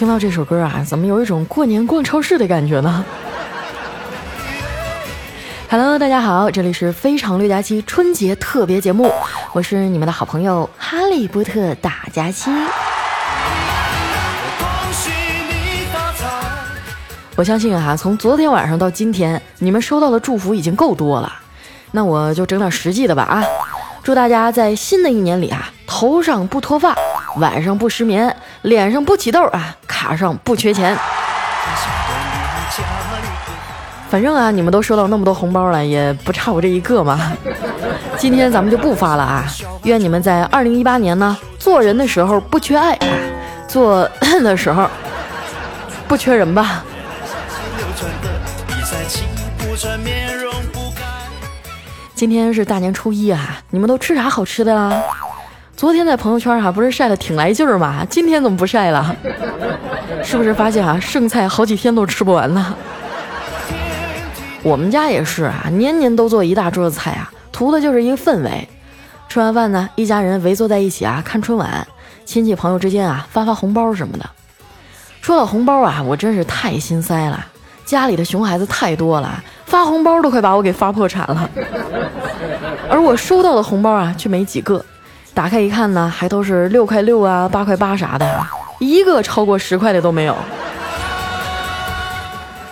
听到这首歌啊，怎么有一种过年逛超市的感觉呢？Hello，大家好，这里是非常六加七春节特别节目，我是你们的好朋友哈利波特大家期。我相信啊，从昨天晚上到今天，你们收到的祝福已经够多了。那我就整点实际的吧啊！祝大家在新的一年里啊，头上不脱发，晚上不失眠，脸上不起痘啊，卡上不缺钱。反正啊，你们都收到那么多红包了，也不差我这一个嘛。今天咱们就不发了啊！愿你们在二零一八年呢，做人的时候不缺爱，啊做的时候 不缺人吧。今天是大年初一啊，你们都吃啥好吃的啦？昨天在朋友圈哈不是晒的挺来劲儿吗？今天怎么不晒了？是不是发现啊剩菜好几天都吃不完呢？我们家也是啊，年年都做一大桌子菜啊，图的就是一个氛围。吃完饭呢，一家人围坐在一起啊看春晚，亲戚朋友之间啊发发红包什么的。说到红包啊，我真是太心塞了。家里的熊孩子太多了，发红包都快把我给发破产了。而我收到的红包啊，却没几个。打开一看呢，还都是六块六啊、八块八啥的，一个超过十块的都没有。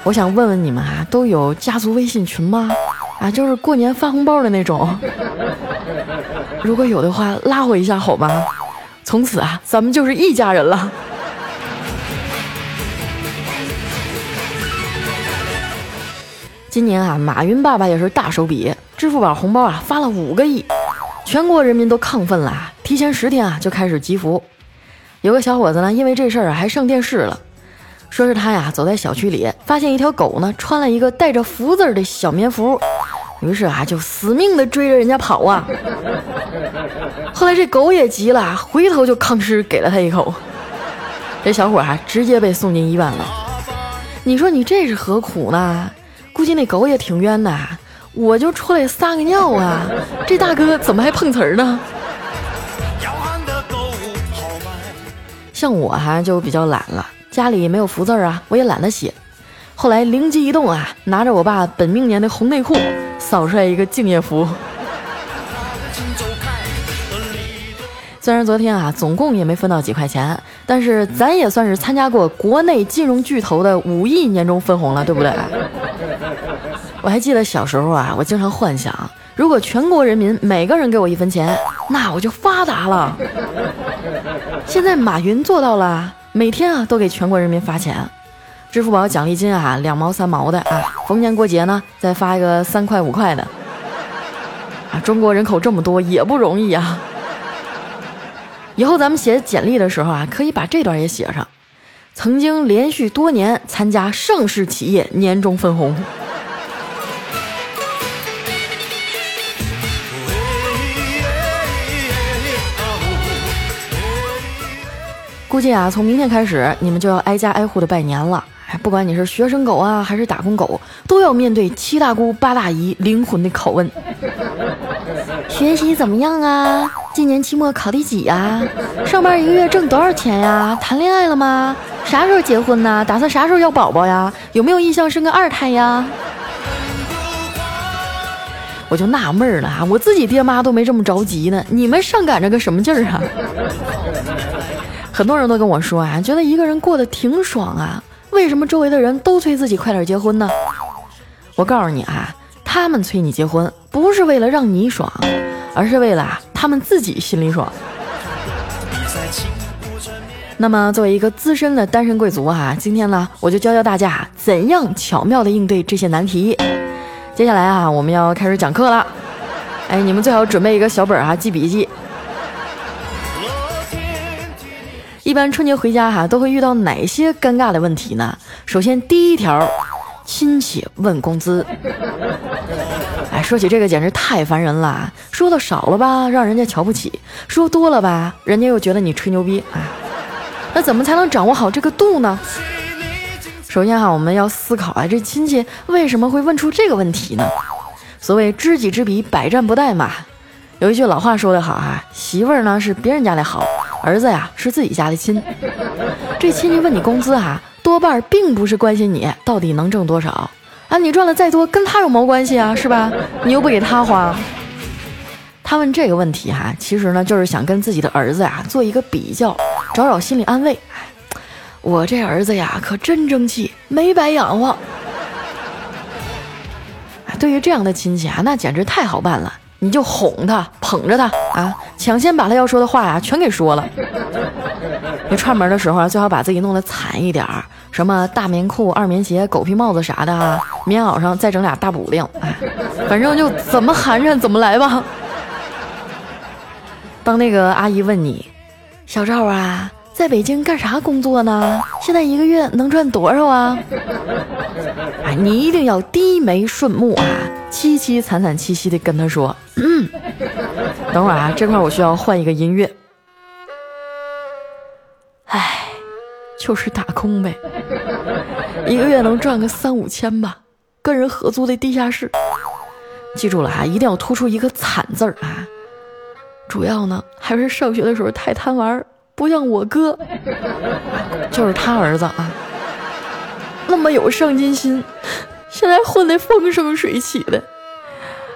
我想问问你们啊，都有家族微信群吗？啊，就是过年发红包的那种。如果有的话，拉我一下好吗？从此啊，咱们就是一家人了。今年啊，马云爸爸也是大手笔，支付宝红包啊发了五个亿，全国人民都亢奋了，提前十天啊就开始集福。有个小伙子呢，因为这事儿啊还上电视了，说是他呀走在小区里，发现一条狗呢穿了一个带着福字的小棉服，于是啊就死命的追着人家跑啊。后来这狗也急了，回头就吭哧给了他一口，这小伙啊直接被送进医院了。你说你这是何苦呢？估计那狗也挺冤的，我就出来撒个尿啊，这大哥怎么还碰瓷儿呢？像我哈就比较懒了，家里没有福字儿啊，我也懒得写。后来灵机一动啊，拿着我爸本命年的红内裤，扫出来一个敬业福。虽然昨天啊总共也没分到几块钱，但是咱也算是参加过国内金融巨头的五亿年终分红了，对不对？我还记得小时候啊，我经常幻想，如果全国人民每个人给我一分钱，那我就发达了。现在马云做到了，每天啊都给全国人民发钱，支付宝奖励金啊两毛三毛的啊，逢年过节呢再发一个三块五块的。啊，中国人口这么多也不容易啊。以后咱们写简历的时候啊，可以把这段也写上，曾经连续多年参加上市企业年终分红。估计啊，从明天开始，你们就要挨家挨户的拜年了。哎，不管你是学生狗啊，还是打工狗，都要面对七大姑八大姨灵魂的拷问。学习怎么样啊？今年期末考第几呀？上班一个月挣多少钱呀？谈恋爱了吗？啥时候结婚呢？打算啥时候要宝宝呀？有没有意向生个二胎呀？我就纳闷了啊，我自己爹妈都没这么着急呢，你们上赶着个什么劲儿啊？很多人都跟我说啊，觉得一个人过得挺爽啊，为什么周围的人都催自己快点结婚呢？我告诉你啊，他们催你结婚不是为了让你爽，而是为了他们自己心里爽。那么作为一个资深的单身贵族啊，今天呢，我就教教大家怎样巧妙的应对这些难题。接下来啊，我们要开始讲课了，哎，你们最好准备一个小本啊，记笔记。一般春节回家哈都会遇到哪些尴尬的问题呢？首先第一条，亲戚问工资。哎，说起这个简直太烦人了，说的少了吧，让人家瞧不起；说多了吧，人家又觉得你吹牛逼。哎，那怎么才能掌握好这个度呢？首先哈，我们要思考啊，这亲戚为什么会问出这个问题呢？所谓知己知彼，百战不殆嘛。有一句老话说得好啊，媳妇儿呢是别人家的好。儿子呀，是自己家的亲。这亲戚问你工资啊，多半并不是关心你到底能挣多少啊，你赚了再多跟他有毛关系啊，是吧？你又不给他花。他问这个问题哈，其实呢就是想跟自己的儿子呀做一个比较，找找心理安慰。我这儿子呀可真争气，没白养活。对于这样的亲戚啊，那简直太好办了。你就哄他，捧着他啊，抢先把他要说的话呀全给说了。你串门的时候啊，最好把自己弄得惨一点儿，什么大棉裤、二棉鞋、狗皮帽子啥的啊，棉袄上再整俩大补丁，哎，反正就怎么寒碜怎么来吧。当那个阿姨问你，小赵啊，在北京干啥工作呢？现在一个月能赚多少啊？哎，你一定要低眉顺目啊，凄凄惨惨戚戚的跟他说。嗯，等会儿啊，这块我需要换一个音乐。唉，就是打工呗，一个月能赚个三五千吧，跟人合租的地下室。记住了啊，一定要突出一个惨字儿啊。主要呢，还是上学的时候太贪玩，不像我哥，就是他儿子啊，那么有上进心，现在混得风生水起的。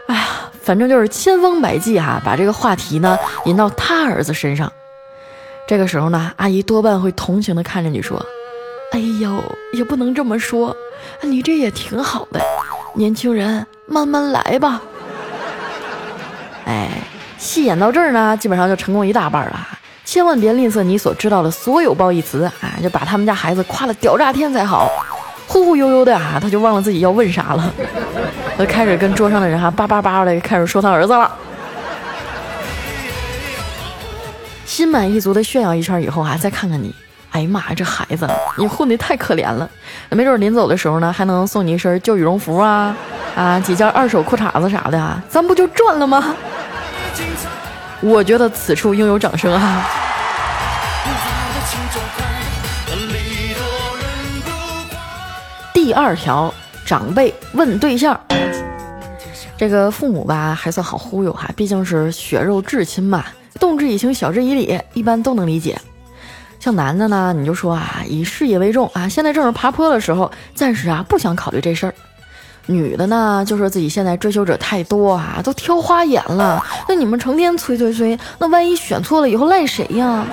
哎呀。反正就是千方百计哈，把这个话题呢引到他儿子身上。这个时候呢，阿姨多半会同情的看着你说：“哎呦，也不能这么说，你这也挺好的，年轻人慢慢来吧。”哎，戏演到这儿呢，基本上就成功一大半了。千万别吝啬你所知道的所有褒义词，啊，就把他们家孩子夸的屌炸天才好。忽忽悠悠的啊，他就忘了自己要问啥了，他开始跟桌上的人哈叭叭叭的开始说他儿子了，心满意足的炫耀一圈以后啊，再看看你，哎呀妈呀，这孩子你混的太可怜了，没准临走的时候呢，还能送你一身旧羽绒服啊啊几件二手裤衩子啥的啊，咱不就赚了吗？我觉得此处应有掌声啊。第二条，长辈问对象，这个父母吧还算好忽悠哈，毕竟是血肉至亲嘛，动之以情，晓之以理，一般都能理解。像男的呢，你就说啊，以事业为重啊，现在正是爬坡的时候，暂时啊不想考虑这事儿。女的呢，就说自己现在追求者太多啊，都挑花眼了。那你们成天催催催，那万一选错了以后赖谁呀？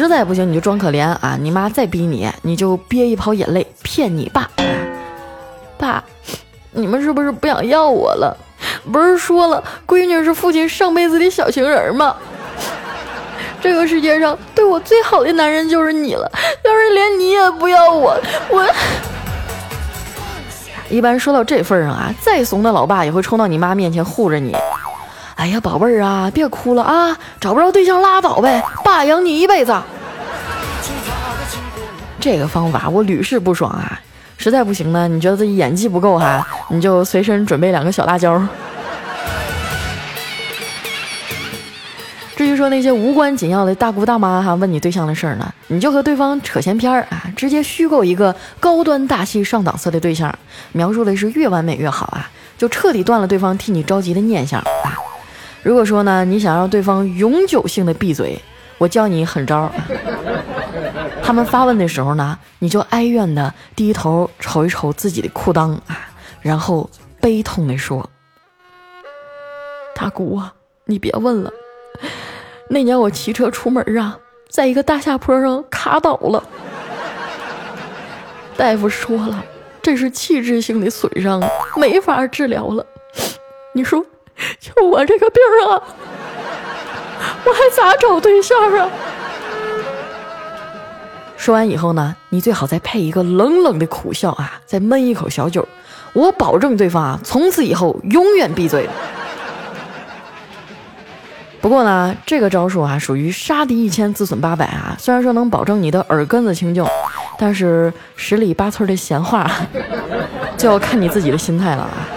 实在不行你就装可怜啊！你妈再逼你，你就憋一泡眼泪骗你爸。爸，你们是不是不想要我了？不是说了，闺女是父亲上辈子的小情人吗？这个世界上对我最好的男人就是你了。要是连你也不要我，我……一般说到这份上啊，再怂的老爸也会冲到你妈面前护着你。哎呀，宝贝儿啊，别哭了啊！找不着对象拉倒呗，爸养你一辈子。这个方法我屡试不爽啊！实在不行呢，你觉得自己演技不够哈，你就随身准备两个小辣椒。至于说那些无关紧要的大姑大妈哈问你对象的事儿呢，你就和对方扯闲篇儿啊，直接虚构一个高端大气上档次的对象，描述的是越完美越好啊，就彻底断了对方替你着急的念想啊。如果说呢，你想让对方永久性的闭嘴，我教你狠招。他们发问的时候呢，你就哀怨的低头瞅一瞅自己的裤裆啊，然后悲痛的说：“大姑啊，你别问了，那年我骑车出门啊，在一个大下坡上卡倒了，大夫说了，这是器质性的损伤，没法治疗了。你说。”就我这个病啊，我还咋找对象啊？说完以后呢，你最好再配一个冷冷的苦笑啊，再闷一口小酒，我保证对方啊，从此以后永远闭嘴。不过呢，这个招数啊，属于杀敌一千自损八百啊。虽然说能保证你的耳根子清净，但是十里八村的闲话，就要看你自己的心态了啊。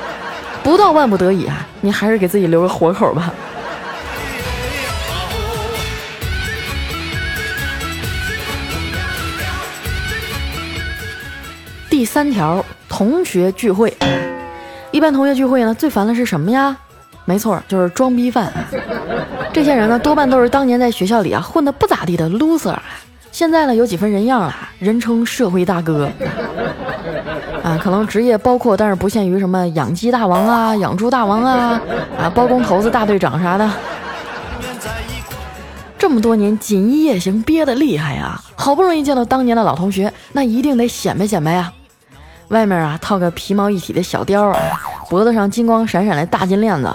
不到万不得已啊，你还是给自己留个活口吧。第三条，同学聚会，一般同学聚会呢，最烦的是什么呀？没错，就是装逼犯。这些人呢，多半都是当年在学校里啊混的不咋地的 loser，啊现在呢有几分人样了，人称社会大哥。啊，可能职业包括，但是不限于什么养鸡大王啊、养猪大王啊、啊包工头子大队长啥的。这么多年锦衣夜行憋得厉害呀，好不容易见到当年的老同学，那一定得显摆显摆呀。外面啊套个皮毛一体的小貂啊，脖子上金光闪闪的大金链子，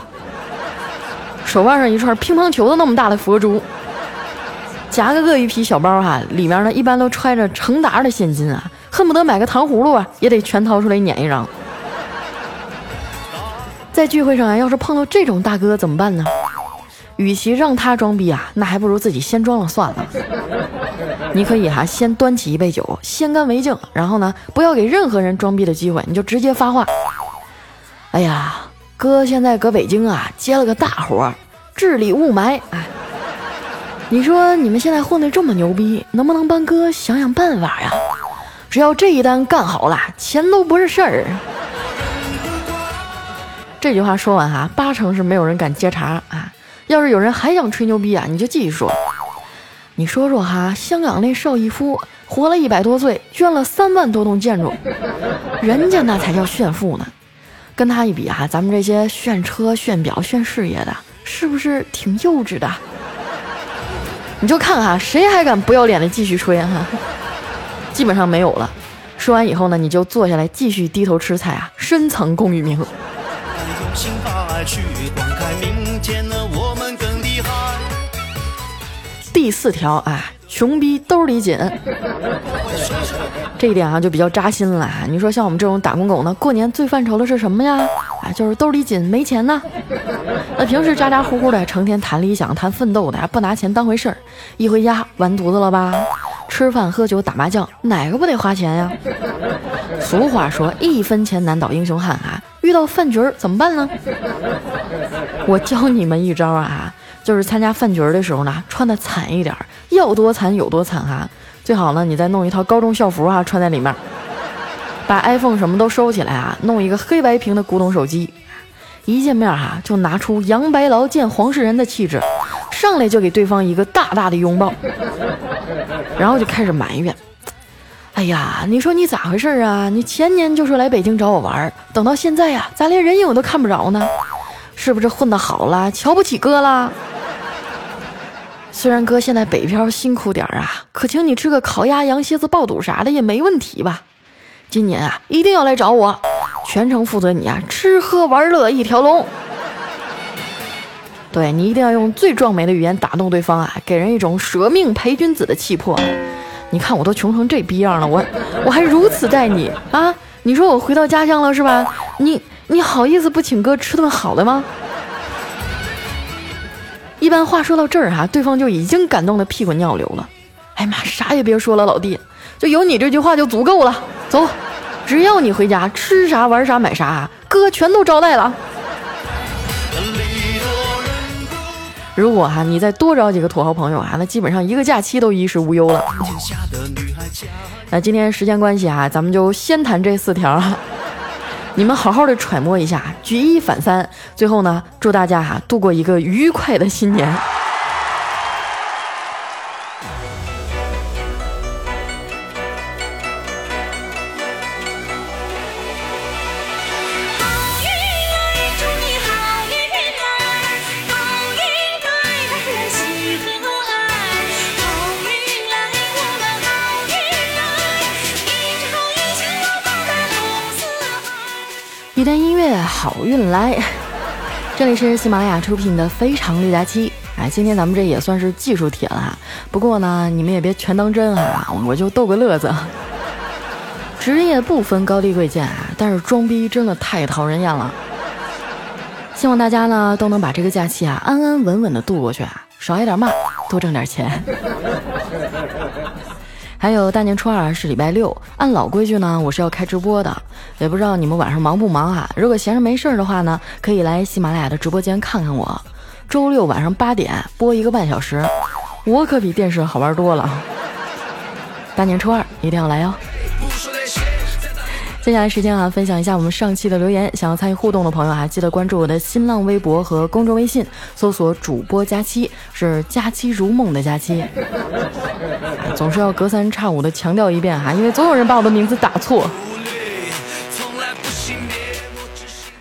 手腕上一串乒乓球的那么大的佛珠，夹个鳄鱼皮小包哈，里面呢一般都揣着成沓的现金啊。恨不得买个糖葫芦啊，也得全掏出来撵一张。在聚会上啊，要是碰到这种大哥怎么办呢？与其让他装逼啊，那还不如自己先装了算了。你可以哈，先端起一杯酒，先干为敬，然后呢，不要给任何人装逼的机会，你就直接发话。哎呀，哥现在搁北京啊，接了个大活，治理雾霾。哎，你说你们现在混的这么牛逼，能不能帮哥想想办法呀？只要这一单干好了，钱都不是事儿。这句话说完哈，八成是没有人敢接茬啊。要是有人还想吹牛逼啊，你就继续说。你说说哈，香港那邵逸夫活了一百多岁，捐了三万多栋建筑，人家那才叫炫富呢。跟他一比哈，咱们这些炫车、炫表、炫事业的，是不是挺幼稚的？你就看哈，谁还敢不要脸的继续吹哈？基本上没有了。说完以后呢，你就坐下来继续低头吃菜啊，深藏功与名。第四条啊，穷逼兜里紧。这一点啊就比较扎心了。你说像我们这种打工狗呢，过年最犯愁的是什么呀？啊，就是兜里紧，没钱呢。那平时咋咋呼呼的，成天谈理想、谈奋斗的，还不拿钱当回事儿，一回家完犊子了吧？吃饭、喝酒、打麻将，哪个不得花钱呀？俗话说，一分钱难倒英雄汉啊！遇到饭局儿怎么办呢？我教你们一招啊，就是参加饭局儿的时候呢，穿的惨一点，要多惨有多惨哈！最好呢，你再弄一套高中校服啊，穿在里面，把 iPhone 什么都收起来啊，弄一个黑白屏的古董手机，一见面哈，就拿出杨白劳见黄世仁的气质。上来就给对方一个大大的拥抱，然后就开始埋怨：“哎呀，你说你咋回事啊？你前年就说来北京找我玩，等到现在呀，咋连人影都看不着呢？是不是混得好了，瞧不起哥了？虽然哥现在北漂辛苦点啊，可请你吃个烤鸭、羊蝎子、爆肚啥的也没问题吧？今年啊，一定要来找我，全程负责你啊，吃喝玩乐一条龙。”对你一定要用最壮美的语言打动对方啊，给人一种舍命陪君子的气魄。你看我都穷成这逼样了，我我还如此待你啊？你说我回到家乡了是吧？你你好意思不请哥吃顿好的吗？一般话说到这儿哈，对方就已经感动的屁滚尿流了。哎妈，啥也别说了，老弟，就有你这句话就足够了。走，只要你回家吃啥玩啥买啥，哥全都招待了。如果哈你再多找几个土豪朋友啊，那基本上一个假期都衣食无忧了。那今天时间关系啊，咱们就先谈这四条，你们好好的揣摩一下，举一反三，最后呢，祝大家哈度过一个愉快的新年。好运来！这里是喜马拉雅出品的《非常六加七》。哎，今天咱们这也算是技术帖了哈。不过呢，你们也别全当真啊，我就逗个乐子。职业不分高低贵贱啊，但是装逼真的太讨人厌了。希望大家呢都能把这个假期啊安安稳稳的度过去啊，少挨点骂，多挣点钱。还有大年初二是礼拜六，按老规矩呢，我是要开直播的，也不知道你们晚上忙不忙啊。如果闲着没事儿的话呢，可以来喜马拉雅的直播间看看我。周六晚上八点播一个半小时，我可比电视好玩多了。大年初二一定要来哦！接下来时间啊，分享一下我们上期的留言。想要参与互动的朋友啊，记得关注我的新浪微博和公众微信，搜索“主播佳期”，是“佳期如梦”的佳期。总是要隔三差五的强调一遍哈，因为总有人把我的名字打错。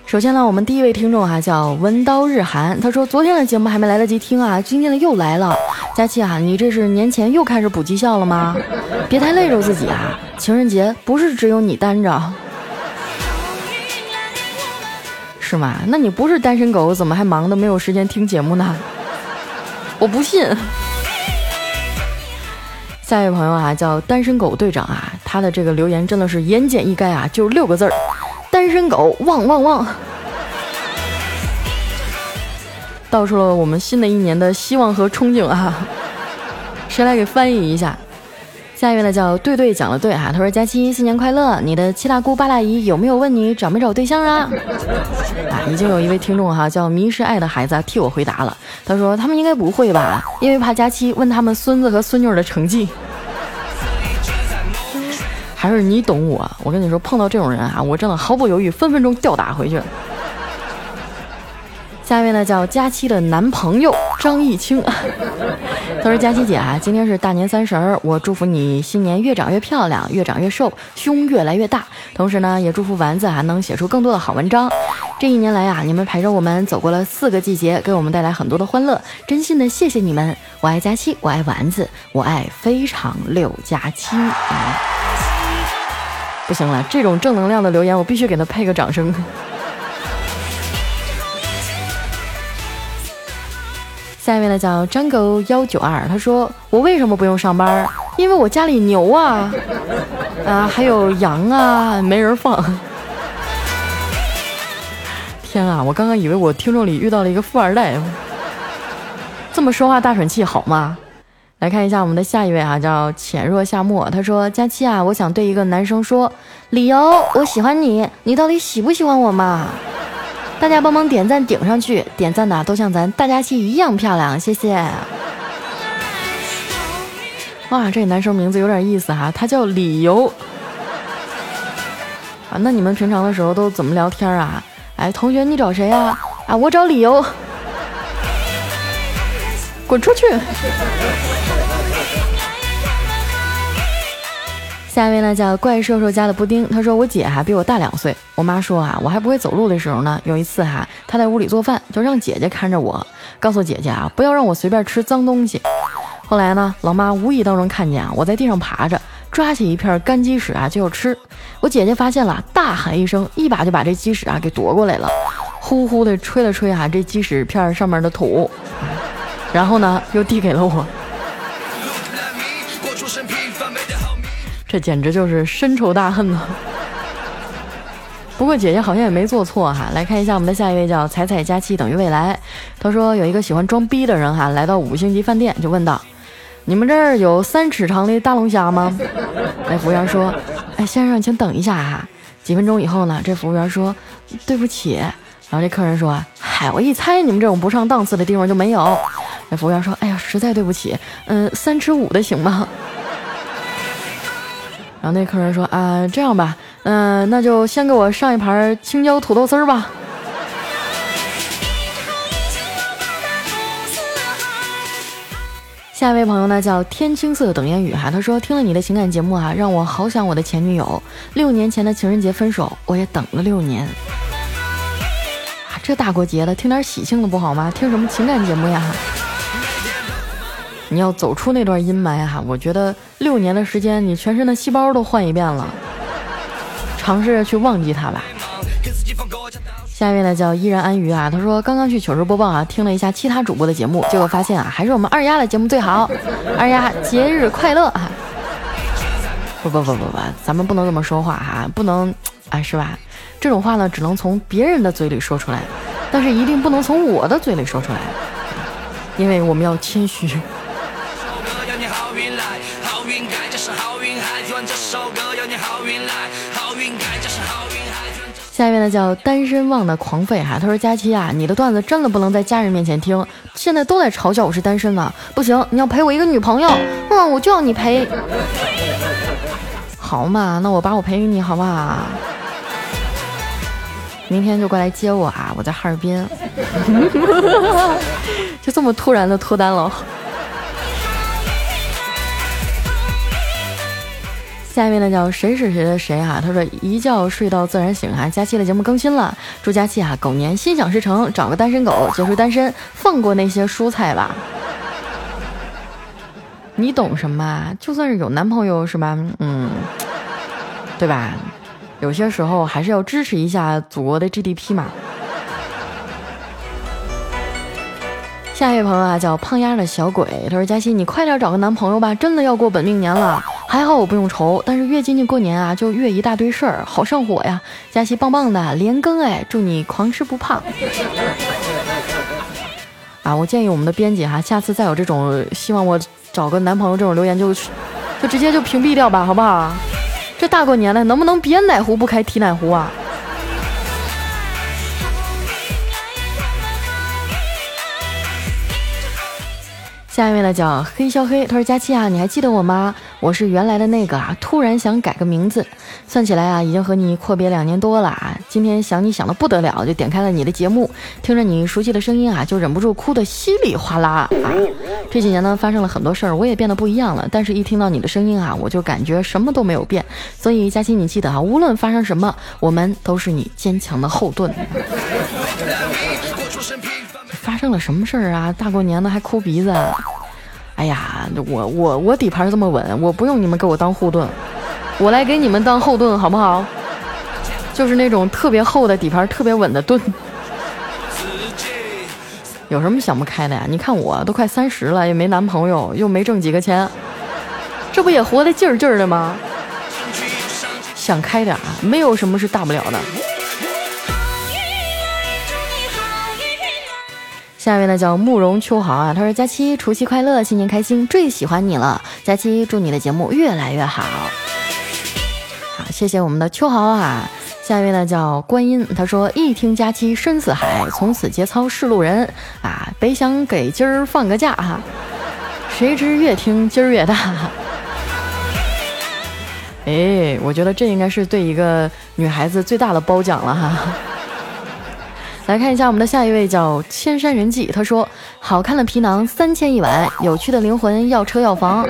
首先呢，我们第一位听众哈叫文刀日寒，他说昨天的节目还没来得及听啊，今天的又来了。佳期啊，你这是年前又开始补绩效了吗？别太累着自己啊，情人节不是只有你单着，是吗？那你不是单身狗，怎么还忙的没有时间听节目呢？我不信。下一位朋友啊，叫单身狗队长啊，他的这个留言真的是言简意赅啊，就六个字儿。单身狗旺旺旺，道出了我们新的一年的希望和憧憬啊！谁来给翻译一下？下一位呢叫对对讲的对哈，他说佳期新年快乐，你的七大姑八大姨有没有问你找没找对象啊？啊，已经有一位听众哈叫迷失爱的孩子替我回答了，他说他们应该不会吧，因为怕佳期问他们孙子和孙女的成绩。还是你懂我，我跟你说，碰到这种人啊，我真的毫不犹豫，分分钟吊打回去。下一位呢，叫佳期的男朋友张艺清，他说：“佳期姐啊，今天是大年三十儿，我祝福你新年越长越漂亮，越长越瘦，胸越来越大。同时呢，也祝福丸子还能写出更多的好文章。这一年来呀，你们陪着我们走过了四个季节，给我们带来很多的欢乐，真心的谢谢你们。我爱佳期，我爱丸子，我爱非常六加七。”不行了，这种正能量的留言，我必须给他配个掌声。下一位呢，叫张狗幺九二，他说：“我为什么不用上班？因为我家里牛啊，啊，还有羊啊，没人放。”天啊，我刚刚以为我听众里遇到了一个富二代，这么说话大喘气好吗？来看一下我们的下一位啊，叫浅若夏沫。他说：“佳期啊，我想对一个男生说，理由我喜欢你，你到底喜不喜欢我嘛？大家帮忙点赞顶上去，点赞的都像咱大家期一样漂亮，谢谢。”哇，这男生名字有点意思哈，他叫理由。啊，那你们平常的时候都怎么聊天啊？哎，同学你找谁呀？啊，我找理由。滚出去！下一位呢叫怪兽兽家的布丁，他说我姐哈比我大两岁，我妈说啊我还不会走路的时候呢，有一次哈她在屋里做饭，就让姐姐看着我，告诉姐姐啊不要让我随便吃脏东西。后来呢老妈无意当中看见啊我在地上爬着，抓起一片干鸡屎啊就要吃，我姐姐发现了，大喊一声，一把就把这鸡屎啊给夺过来了，呼呼的吹了吹啊这鸡屎片上面的土。然后呢，又递给了我，这简直就是深仇大恨呢！不过姐姐好像也没做错哈。来看一下我们的下一位，叫彩彩佳期等于未来。他说有一个喜欢装逼的人哈，来到五星级饭店就问道：“你们这儿有三尺长的大龙虾吗？”那 服务员说：“哎，先生，请等一下哈。”几分钟以后呢，这服务员说：“对不起。”然后这客人说：“嗨，我一猜你们这种不上档次的地方就没有。”那服务员说：“哎呀，实在对不起，嗯，三尺五的行吗？”然后那客人说：“啊，这样吧，嗯，那就先给我上一盘青椒土豆丝儿吧。”下一位朋友呢叫天青色等烟雨哈，他说听了你的情感节目啊，让我好想我的前女友。六年前的情人节分手，我也等了六年。啊，这大过节的，听点喜庆的不好吗？听什么情感节目呀？你要走出那段阴霾哈，我觉得六年的时间，你全身的细胞都换一遍了，尝试着去忘记他吧。下一位呢叫依然安于啊，他说刚刚去糗事播报啊，听了一下其他主播的节目，结果发现啊，还是我们二丫的节目最好。二丫节日快乐啊！不不不不不，咱们不能这么说话哈，不能啊，是吧？这种话呢，只能从别人的嘴里说出来，但是一定不能从我的嘴里说出来，因为我们要谦虚。下一位呢叫单身汪的狂吠哈，他说佳期啊，你的段子真的不能在家人面前听，现在都在嘲笑我是单身呢，不行，你要陪我一个女朋友，嗯，我就要你陪，好嘛，那我把我陪给你好不好？明天就过来接我啊！我在哈尔滨，就这么突然的脱单了。下面呢叫谁是谁的谁啊？他说一觉睡到自然醒啊！佳期的节目更新了，祝佳期啊狗年心想事成，找个单身狗结束单身，放过那些蔬菜吧。你懂什么？就算是有男朋友是吧？嗯，对吧？有些时候还是要支持一下祖国的 GDP 嘛。下一位朋友啊，叫胖丫的小鬼，他说：“佳琪，你快点找个男朋友吧，真的要过本命年了。还好我不用愁，但是越接近过年啊，就越一大堆事儿，好上火呀。佳琪棒棒的，连更哎，祝你狂吃不胖。啊，我建议我们的编辑哈，下次再有这种希望我找个男朋友这种留言，就就直接就屏蔽掉吧，好不好？”这大过年的，能不能别奶壶不开提奶壶啊？下一位呢叫黑肖黑，他说佳期啊，你还记得我吗？我是原来的那个啊，突然想改个名字，算起来啊，已经和你阔别两年多了啊。今天想你想的不得了，就点开了你的节目，听着你熟悉的声音啊，就忍不住哭得稀里哗啦啊。这几年呢，发生了很多事儿，我也变得不一样了，但是一听到你的声音啊，我就感觉什么都没有变。所以佳期，你记得啊，无论发生什么，我们都是你坚强的后盾。发生了什么事儿啊？大过年的还哭鼻子？哎呀，我我我底盘这么稳，我不用你们给我当护盾，我来给你们当后盾好不好？就是那种特别厚的底盘，特别稳的盾。有什么想不开的呀？你看我都快三十了，也没男朋友，又没挣几个钱，这不也活得劲儿劲儿的吗？想开点啊，没有什么是大不了的。下一位呢叫慕容秋豪啊，他说：“佳期除夕快乐，新年开心，最喜欢你了。佳期祝你的节目越来越好。”好，谢谢我们的秋豪啊。下一位呢叫观音，他说：“一听佳期深似海，从此节操是路人啊。本想给今儿放个假哈，谁知越听今儿越大。哎，我觉得这应该是对一个女孩子最大的褒奖了哈。”来看一下我们的下一位叫千山人迹，他说：“好看的皮囊三千一晚，有趣的灵魂要车要房。”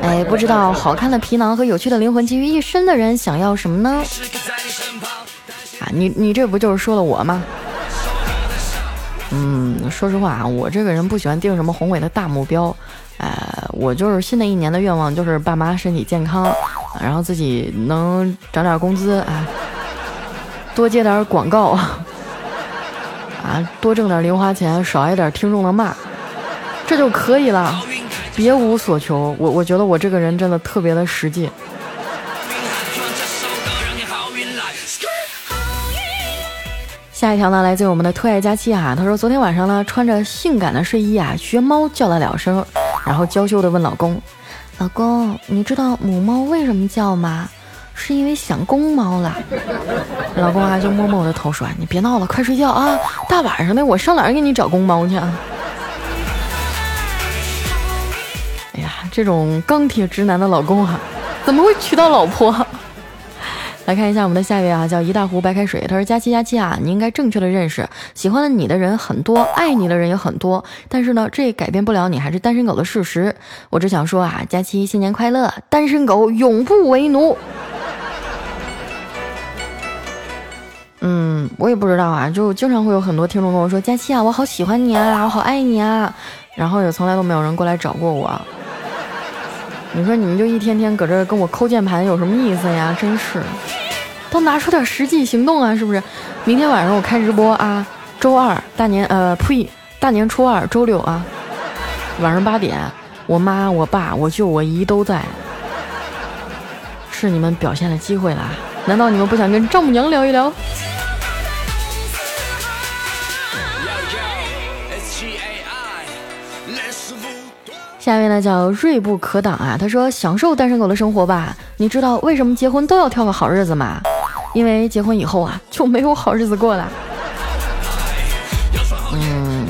哎，不知道好看的皮囊和有趣的灵魂集于一身的人想要什么呢？啊，你你这不就是说了我吗？嗯，说实话啊，我这个人不喜欢定什么宏伟的大目标，呃，我就是新的一年的愿望就是爸妈身体健康，然后自己能涨点工资啊，多接点广告。多挣点零花钱，少挨点听众的骂，这就可以了，别无所求。我我觉得我这个人真的特别的实际。下一条呢，来自于我们的特爱佳期啊，他说昨天晚上呢，穿着性感的睡衣啊，学猫叫了两声，然后娇羞的问老公：“老公，你知道母猫为什么叫吗？”是因为想公猫了，老公啊就摸摸我的头说：“你别闹了，快睡觉啊！大晚上的，我上哪儿给你找公猫去啊？”哎呀，这种钢铁直男的老公啊，怎么会娶到老婆？来看一下我们的下一位啊，叫一大壶白开水。他说：“佳期佳期啊，你应该正确的认识，喜欢你的人很多，爱你的人也很多，但是呢，这改变不了你还是单身狗的事实。我只想说啊，佳期新年快乐，单身狗永不为奴。”嗯，我也不知道啊，就经常会有很多听众跟我说：“佳期啊，我好喜欢你啊，我好爱你啊。”然后也从来都没有人过来找过我。你说你们就一天天搁这跟我抠键盘有什么意思呀？真是，都拿出点实际行动啊，是不是？明天晚上我开直播啊，周二大年呃呸，大年初二周六啊，晚上八点，我妈、我爸、我舅、我姨都在，是你们表现的机会啦。难道你们不想跟丈母娘聊一聊？下一位呢叫锐不可挡啊，他说享受单身狗的生活吧。你知道为什么结婚都要挑个好日子吗？因为结婚以后啊就没有好日子过了。嗯，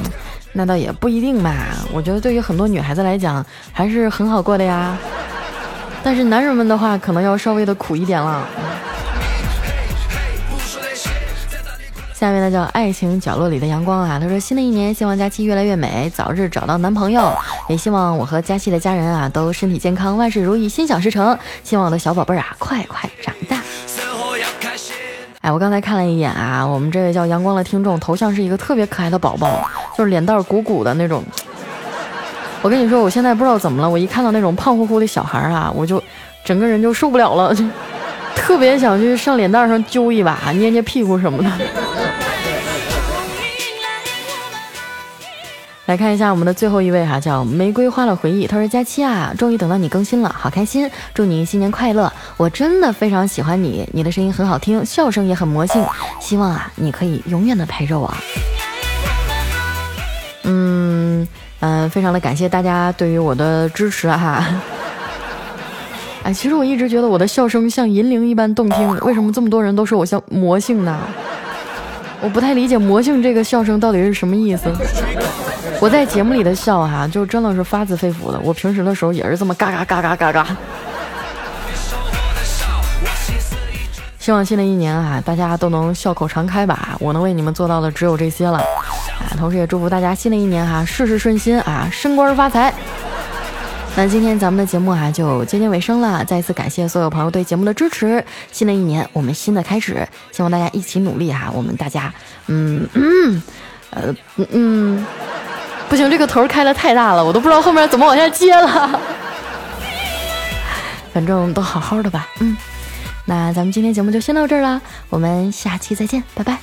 那倒也不一定吧。我觉得对于很多女孩子来讲还是很好过的呀。但是男人们的话可能要稍微的苦一点了。下面呢叫爱情角落里的阳光啊，他说新的一年希望佳期越来越美，早日找到男朋友，也希望我和佳期的家人啊都身体健康，万事如意，心想事成。希望我的小宝贝儿啊快快长大。哎，我刚才看了一眼啊，我们这位叫阳光的听众头像是一个特别可爱的宝宝，就是脸蛋鼓鼓的那种。我跟你说，我现在不知道怎么了，我一看到那种胖乎乎的小孩啊，我就整个人就受不了了，就特别想去上脸蛋上揪一把，捏捏屁股什么的。来看一下我们的最后一位哈，叫玫瑰花的回忆。他说：“佳期啊，终于等到你更新了，好开心！祝你新年快乐！我真的非常喜欢你，你的声音很好听，笑声也很魔性。希望啊，你可以永远的陪着我。”嗯嗯，非常的感谢大家对于我的支持哈。哎，其实我一直觉得我的笑声像银铃一般动听，为什么这么多人都说我像魔性呢？我不太理解魔性这个笑声到底是什么意思。我在节目里的笑哈，就真的是发自肺腑的。我平时的时候也是这么嘎嘎嘎嘎嘎嘎。希望新的一年啊，大家都能笑口常开吧。我能为你们做到的只有这些了啊！同时也祝福大家新的一年哈，事事顺心啊，升官发财。那今天咱们的节目啊，就接近尾声了。再一次感谢所有朋友对节目的支持。新的一年，我们新的开始，希望大家一起努力哈。我们大家，嗯嗯，呃嗯嗯。不行，这个头开的太大了，我都不知道后面怎么往下接了。反正都好好的吧，嗯。那咱们今天节目就先到这儿了，我们下期再见，拜拜。